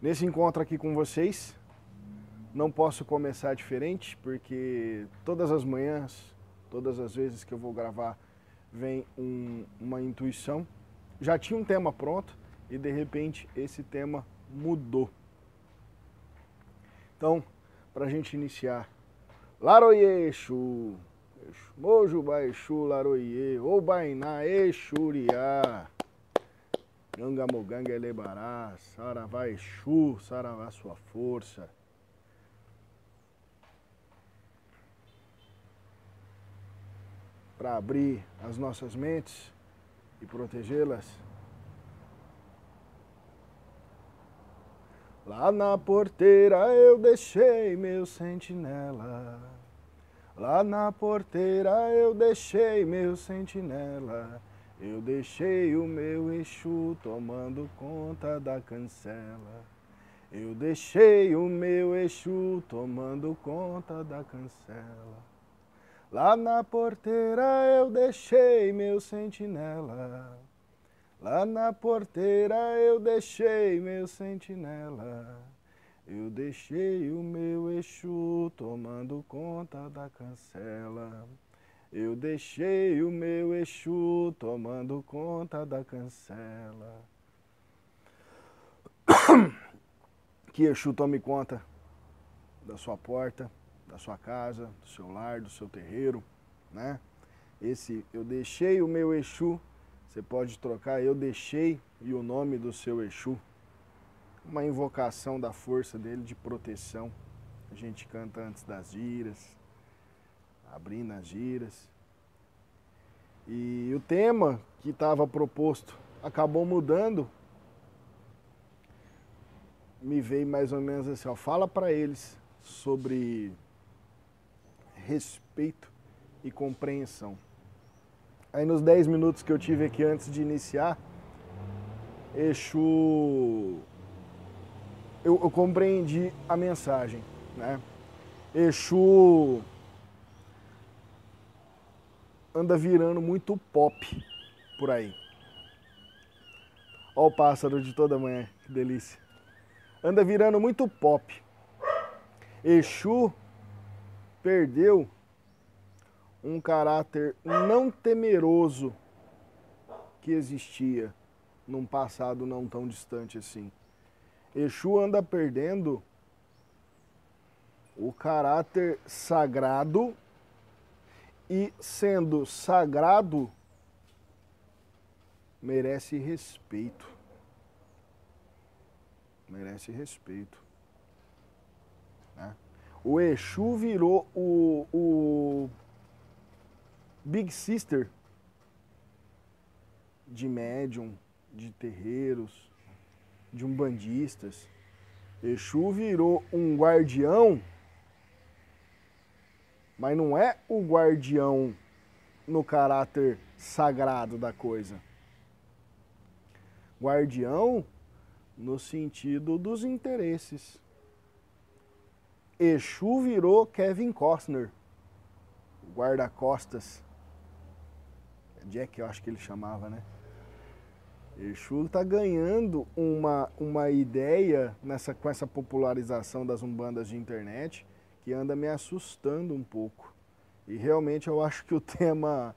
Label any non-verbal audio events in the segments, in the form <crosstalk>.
Nesse encontro aqui com vocês, não posso começar diferente, porque todas as manhãs, todas as vezes que eu vou gravar, vem um, uma intuição. Já tinha um tema pronto e de repente esse tema mudou. Então, para a gente iniciar, Laroie Exu, Mojo Baixu Laroie, ou Bainá Exuriá. Gangamoganga Elebará, Saravá Exu, Saravá sua força. Para abrir as nossas mentes e protegê-las. Lá na porteira eu deixei meu sentinela. Lá na porteira eu deixei meu sentinela. Eu deixei o meu Exu tomando conta da cancela. Eu deixei o meu Exu tomando conta da cancela. Lá na porteira eu deixei meu sentinela. Lá na porteira eu deixei meu sentinela. Eu deixei o meu Exu tomando conta da cancela. Eu deixei o meu Exu tomando conta da cancela. <coughs> Que Exu tome conta da sua porta, da sua casa, do seu lar, do seu terreiro, né? Esse eu deixei o meu Exu, você pode trocar eu deixei e o nome do seu Exu. Uma invocação da força dele de proteção. A gente canta antes das giras, abrindo as giras. E o tema que estava proposto acabou mudando. Me veio mais ou menos assim, ó, fala para eles sobre respeito e compreensão. Aí nos 10 minutos que eu tive aqui antes de iniciar, Exu eu, eu compreendi a mensagem, né? Exu anda virando muito pop por aí. Ó o pássaro de toda manhã, que delícia. Anda virando muito pop. Exu perdeu um caráter não temeroso que existia num passado não tão distante assim. Exu anda perdendo o caráter sagrado e sendo sagrado, merece respeito. Merece respeito. Né? O Exu virou o, o Big Sister de médium, de terreiros, de umbandistas. Exu virou um guardião mas não é o guardião no caráter sagrado da coisa. Guardião no sentido dos interesses. Exu virou Kevin Costner, guarda-costas. Jack, eu acho que ele chamava, né? Exu está ganhando uma, uma ideia nessa, com essa popularização das umbandas de internet que anda me assustando um pouco. E realmente eu acho que o <laughs> tema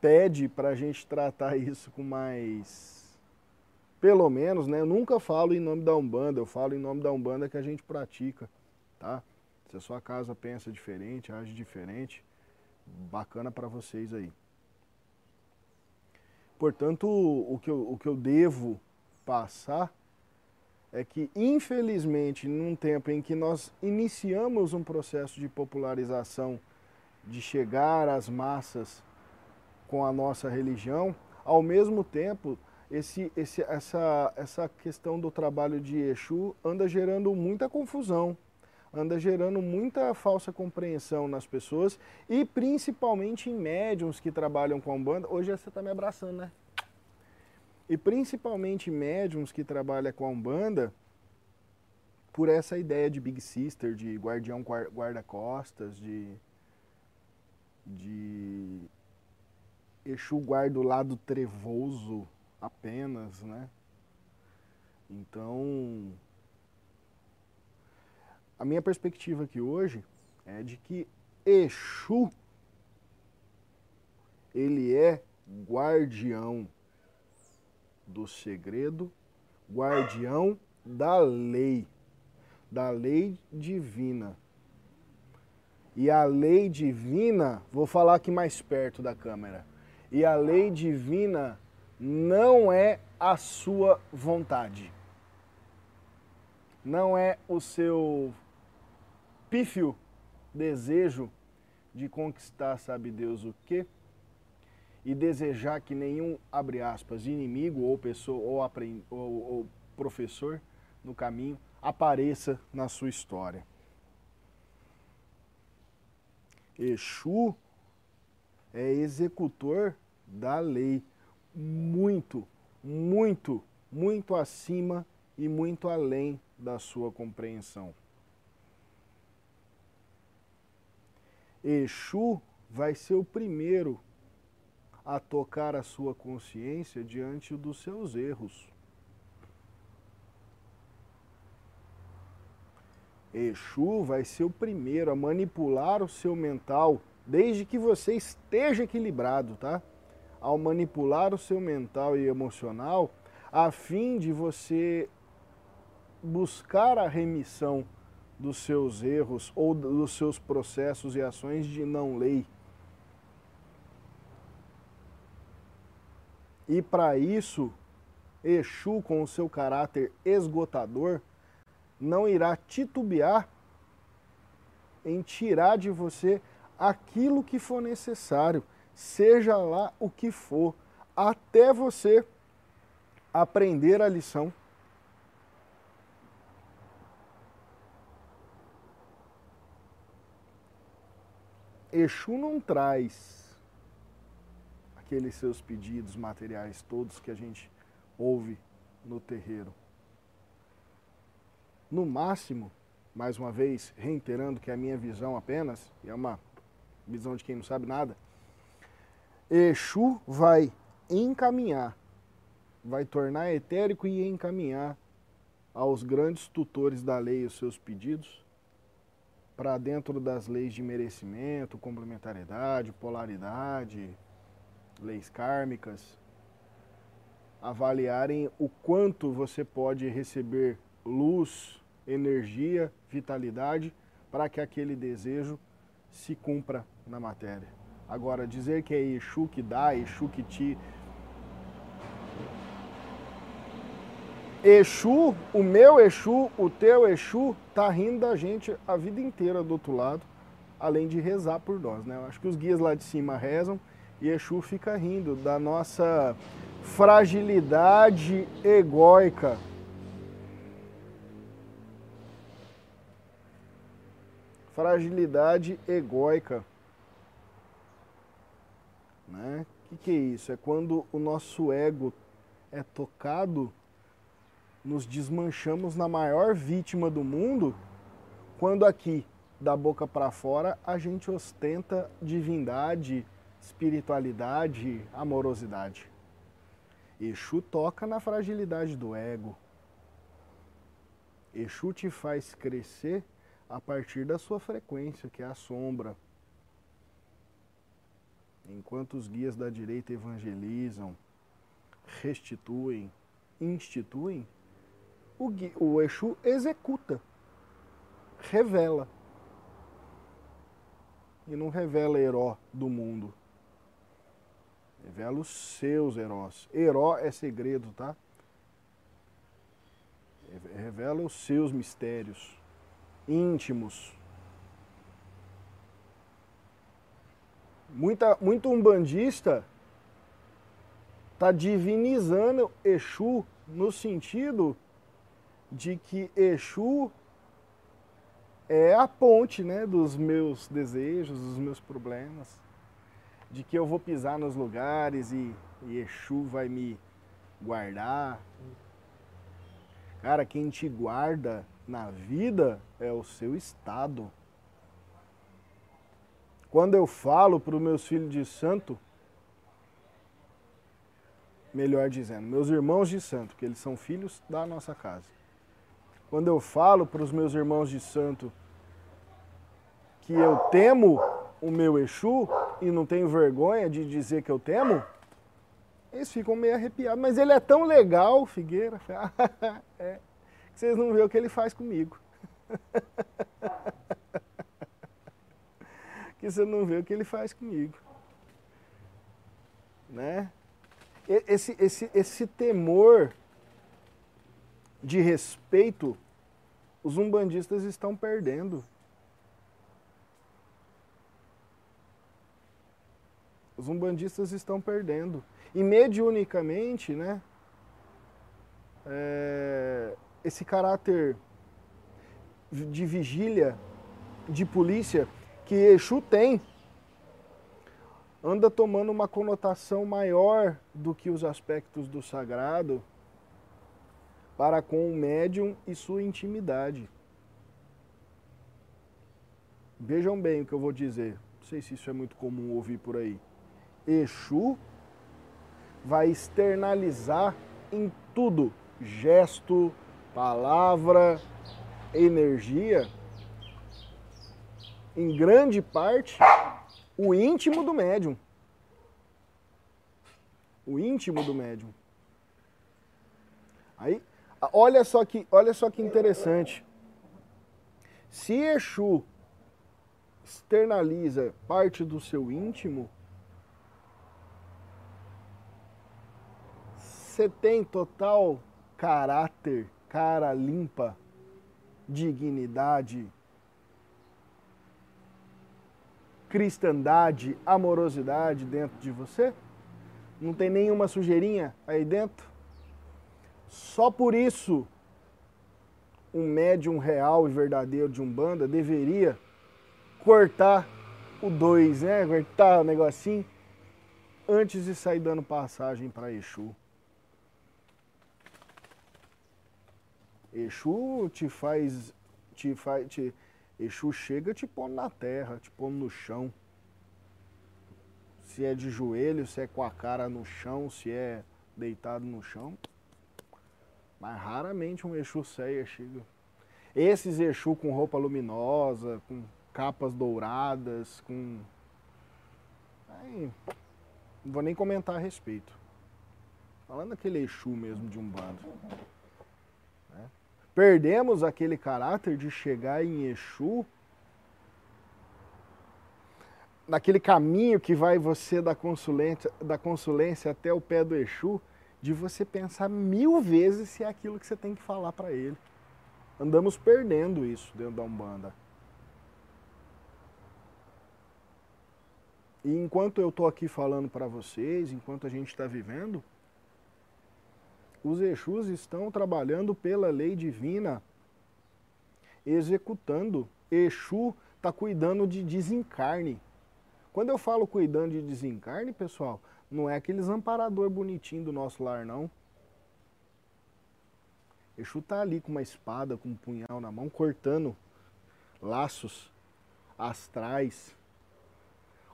pede para a gente tratar isso com mais. Pelo menos, né? Eu nunca falo em nome da Umbanda, eu falo em nome da Umbanda que a gente pratica, tá? Se a sua casa pensa diferente, age diferente, bacana para vocês aí. Portanto, o que, eu, o que eu devo passar é que, infelizmente, num tempo em que nós iniciamos um processo de popularização, de chegar às massas com a nossa religião, ao mesmo tempo, esse, esse, essa, essa questão do trabalho de Exu anda gerando muita confusão, anda gerando muita falsa compreensão nas pessoas e principalmente em médiums que trabalham com a Umbanda. Hoje você está me abraçando, né? E principalmente médiums que trabalham com a Umbanda, por essa ideia de Big Sister, de guardião guarda-costas, de, de Exu guarda o lado trevoso apenas, né? Então, a minha perspectiva aqui hoje é de que Exu ele é guardião do segredo, guardião da lei, da lei divina. E a lei divina, vou falar aqui mais perto da câmera. E a lei divina não é a sua vontade. Não é o seu pífio desejo de conquistar, sabe Deus o quê? E desejar que nenhum, abre aspas, inimigo ou pessoa ou, aprend, ou, ou professor no caminho apareça na sua história. Exu é executor da lei, muito, muito, muito acima e muito além da sua compreensão. Exu vai ser o primeiro a tocar a sua consciência diante dos seus erros. Exu vai ser o primeiro a manipular o seu mental, desde que você esteja equilibrado, tá? Ao manipular o seu mental e emocional, a fim de você buscar a remissão dos seus erros ou dos seus processos e ações de não lei. E para isso, Exu, com o seu caráter esgotador, não irá titubear em tirar de você aquilo que for necessário, seja lá o que for, até você aprender a lição. Exu não traz aqueles seus pedidos materiais todos que a gente ouve no terreiro. No máximo, mais uma vez, reiterando que é a minha visão apenas, e é uma visão de quem não sabe nada, Exu vai encaminhar, vai tornar etérico e encaminhar aos grandes tutores da lei os seus pedidos, para dentro das leis de merecimento, complementariedade, polaridade, leis kármicas, avaliarem o quanto você pode receber luz, energia, vitalidade para que aquele desejo se cumpra na matéria. Agora, dizer que é Exu que dá, Exu que te Exu, o meu Exu, o teu Exu, tá rindo da gente a vida inteira do outro lado, além de rezar por nós, né? Eu acho que os guias lá de cima rezam e fica rindo da nossa fragilidade egóica. Fragilidade egóica. Né? O que, que é isso? É quando o nosso ego é tocado nos desmanchamos na maior vítima do mundo, quando aqui, da boca para fora, a gente ostenta divindade, espiritualidade, amorosidade. Exu toca na fragilidade do ego. Exu te faz crescer a partir da sua frequência, que é a sombra. Enquanto os guias da direita evangelizam, restituem, instituem, o, o Exu executa, revela. E não revela herói do mundo. Revela os seus heróis. Herói é segredo, tá? Revela os seus mistérios íntimos. Muita, muito umbandista está divinizando Exu no sentido de que Exu é a ponte né, dos meus desejos, dos meus problemas, de que eu vou pisar nos lugares e, e Exu vai me guardar. Cara, quem te guarda na vida é o seu estado. Quando eu falo para os meus filhos de santo, melhor dizendo, meus irmãos de santo, que eles são filhos da nossa casa quando eu falo para os meus irmãos de santo que eu temo o meu Exu e não tenho vergonha de dizer que eu temo, eles ficam meio arrepiados. Mas ele é tão legal, Figueira, <laughs> é, que vocês não vê o que ele faz comigo. <laughs> que você não vê o que ele faz comigo. Né? Esse, esse, esse temor de respeito, os umbandistas estão perdendo. Os umbandistas estão perdendo. E mediunicamente, né? É, esse caráter de vigília, de polícia que Exu tem, anda tomando uma conotação maior do que os aspectos do sagrado para com o médium e sua intimidade. Vejam bem o que eu vou dizer. Não sei se isso é muito comum ouvir por aí. Exu vai externalizar em tudo, gesto, palavra, energia, em grande parte, o íntimo do médium. O íntimo do médium. Aí, olha só que, olha só que interessante. Se Exu externaliza parte do seu íntimo, você tem total caráter, cara limpa, dignidade, cristandade, amorosidade dentro de você? Não tem nenhuma sujeirinha aí dentro? Só por isso um médium real e verdadeiro de Umbanda deveria cortar o dois, né? Cortar o negocinho antes de sair dando passagem para Exu. Exu te faz, te faz, te, Exu chega te pondo na terra, te pondo no chão. Se é de joelho, se é com a cara no chão, se é deitado no chão. Mas raramente um Exu ceia chega. Esses Exu com roupa luminosa, com capas douradas, com. Aí, não vou nem comentar a respeito. Falando daquele Exu mesmo de um bando. Perdemos aquele caráter de chegar em Exu, naquele caminho que vai você da consulência, da consulência até o pé do Exu, de você pensar mil vezes se é aquilo que você tem que falar para ele. Andamos perdendo isso dentro da Umbanda. E enquanto eu estou aqui falando para vocês, enquanto a gente está vivendo, os Exus estão trabalhando pela lei divina, executando. Exu está cuidando de desencarne. Quando eu falo cuidando de desencarne, pessoal, não é aqueles amparador bonitinho do nosso lar, não. Exu está ali com uma espada, com um punhal na mão, cortando laços astrais,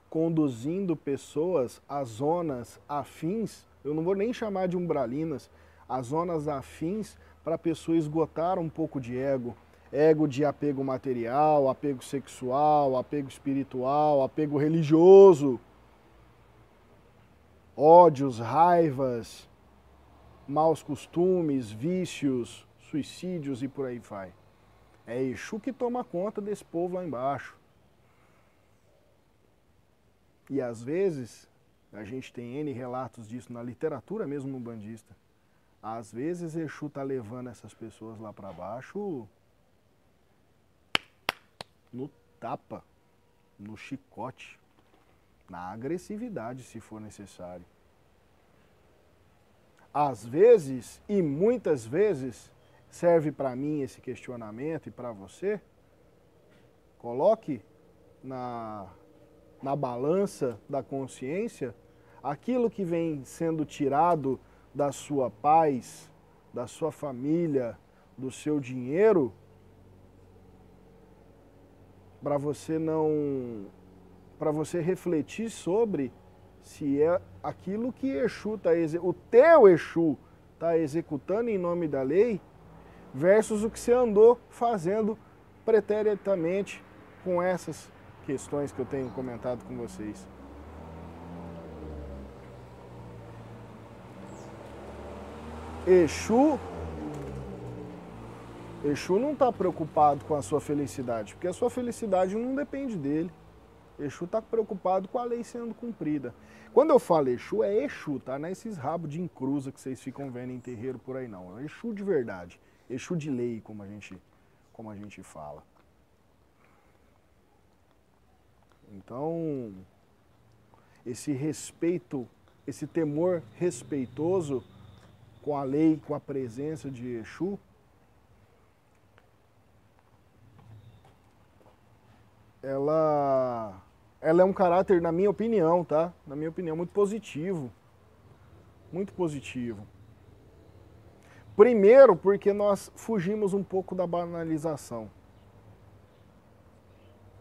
conduzindo pessoas a zonas afins, eu não vou nem chamar de umbralinas, as zonas afins para a pessoa esgotar um pouco de ego. Ego de apego material, apego sexual, apego espiritual, apego religioso, ódios, raivas, maus costumes, vícios, suicídios e por aí vai. É Exu que toma conta desse povo lá embaixo. E às vezes, a gente tem N relatos disso na literatura mesmo no bandista. Às vezes Exu tá levando essas pessoas lá para baixo no tapa, no chicote, na agressividade, se for necessário. Às vezes, e muitas vezes, serve para mim esse questionamento e para você, coloque na, na balança da consciência aquilo que vem sendo tirado da sua paz, da sua família, do seu dinheiro, para você não para você refletir sobre se é aquilo que Exu está o teu Exu está executando em nome da lei, versus o que você andou fazendo preteritamente com essas questões que eu tenho comentado com vocês. Exu Exu não está preocupado com a sua felicidade, porque a sua felicidade não depende dele. Exu está preocupado com a lei sendo cumprida. Quando eu falo Exu, é Exu, tá? Não é esses rabos de encruza que vocês ficam vendo em terreiro por aí, não. É Exu de verdade. Exu de lei, como a gente, como a gente fala. Então, esse respeito, esse temor respeitoso com a lei, com a presença de Exu, ela, ela é um caráter, na minha opinião, tá? Na minha opinião, muito positivo. Muito positivo. Primeiro, porque nós fugimos um pouco da banalização.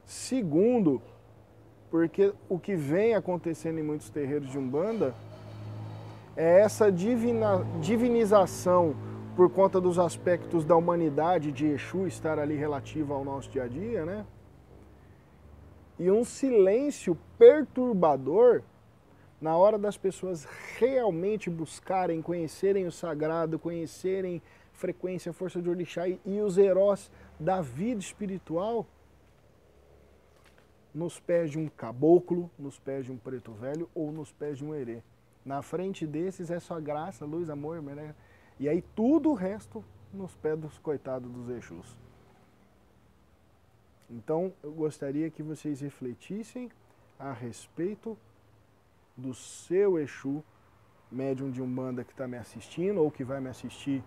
Segundo, porque o que vem acontecendo em muitos terreiros de Umbanda é essa divina, divinização por conta dos aspectos da humanidade de Exu estar ali relativo ao nosso dia a dia, né? e um silêncio perturbador na hora das pessoas realmente buscarem, conhecerem o sagrado, conhecerem frequência, força de orixá e, e os heróis da vida espiritual nos pés de um caboclo, nos pés de um preto velho ou nos pés de um herê. Na frente desses é só graça, luz, amor, né? e aí tudo o resto nos pés dos coitados dos Exus. Então, eu gostaria que vocês refletissem a respeito do seu Exu, médium de Umbanda que está me assistindo ou que vai me assistir.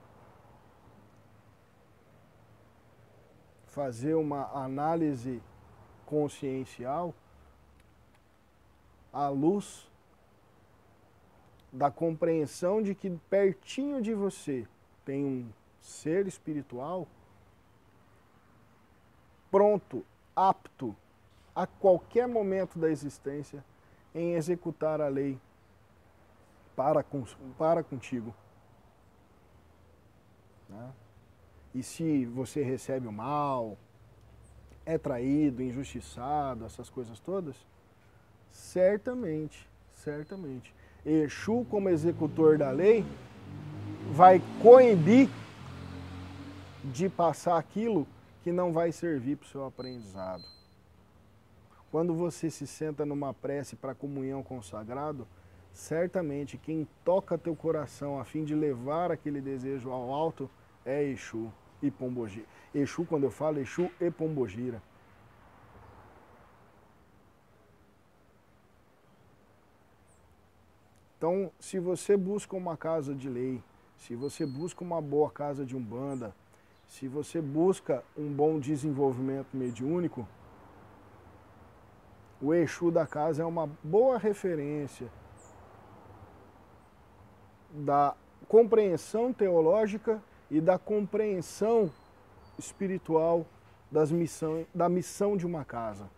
Fazer uma análise consciencial à luz da compreensão de que pertinho de você tem um ser espiritual pronto, apto a qualquer momento da existência em executar a lei para, para contigo. Né? E se você recebe o mal, é traído, injustiçado, essas coisas todas, certamente, certamente, Exu, como executor da lei, vai coibir de passar aquilo que não vai servir para o seu aprendizado. Quando você se senta numa prece para comunhão com o sagrado, certamente quem toca teu coração a fim de levar aquele desejo ao alto é Exu e Pombogira. Exu, quando eu falo Exu e Pombogira. Então, se você busca uma casa de lei, se você busca uma boa casa de umbanda, se você busca um bom desenvolvimento mediúnico, o Exu da casa é uma boa referência da compreensão teológica e da compreensão espiritual das missão, da missão de uma casa.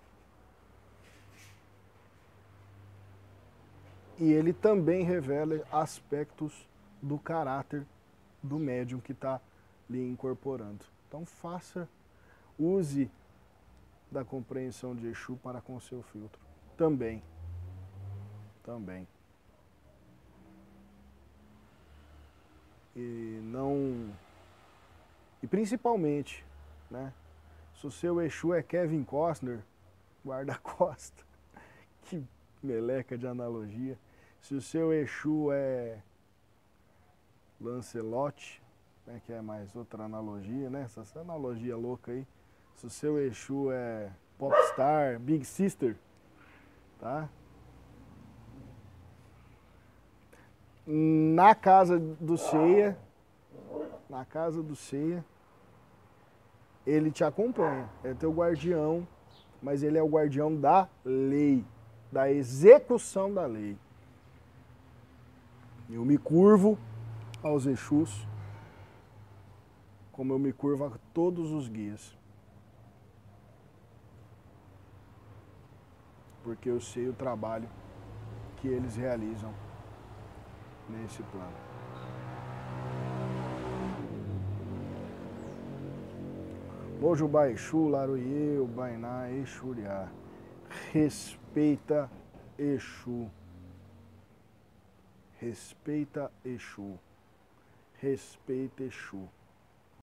E ele também revela aspectos do caráter do médium que está lhe incorporando. Então faça, use da compreensão de Exu para com seu filtro. Também. Também. E não. E principalmente, né? Se o seu Exu é Kevin Costner, guarda-costa. <laughs> Que meleca de analogia. Se o seu Exu é Lancelot, né, que é mais outra analogia, né? Essa, essa analogia louca aí. Se o seu Exu é popstar, Big Sister, tá? Na casa do Ceia, na casa do Ceia, ele te acompanha, é teu guardião, mas ele é o guardião da lei, da execução da lei. Eu me curvo aos Exus como eu me curvo a todos os guias. Porque eu sei o trabalho que eles realizam nesse plano. Ojubá Exu, Laruie, Ubainá, Exuriá. Respeita Exu. Respeita Exu. Respeita Exu.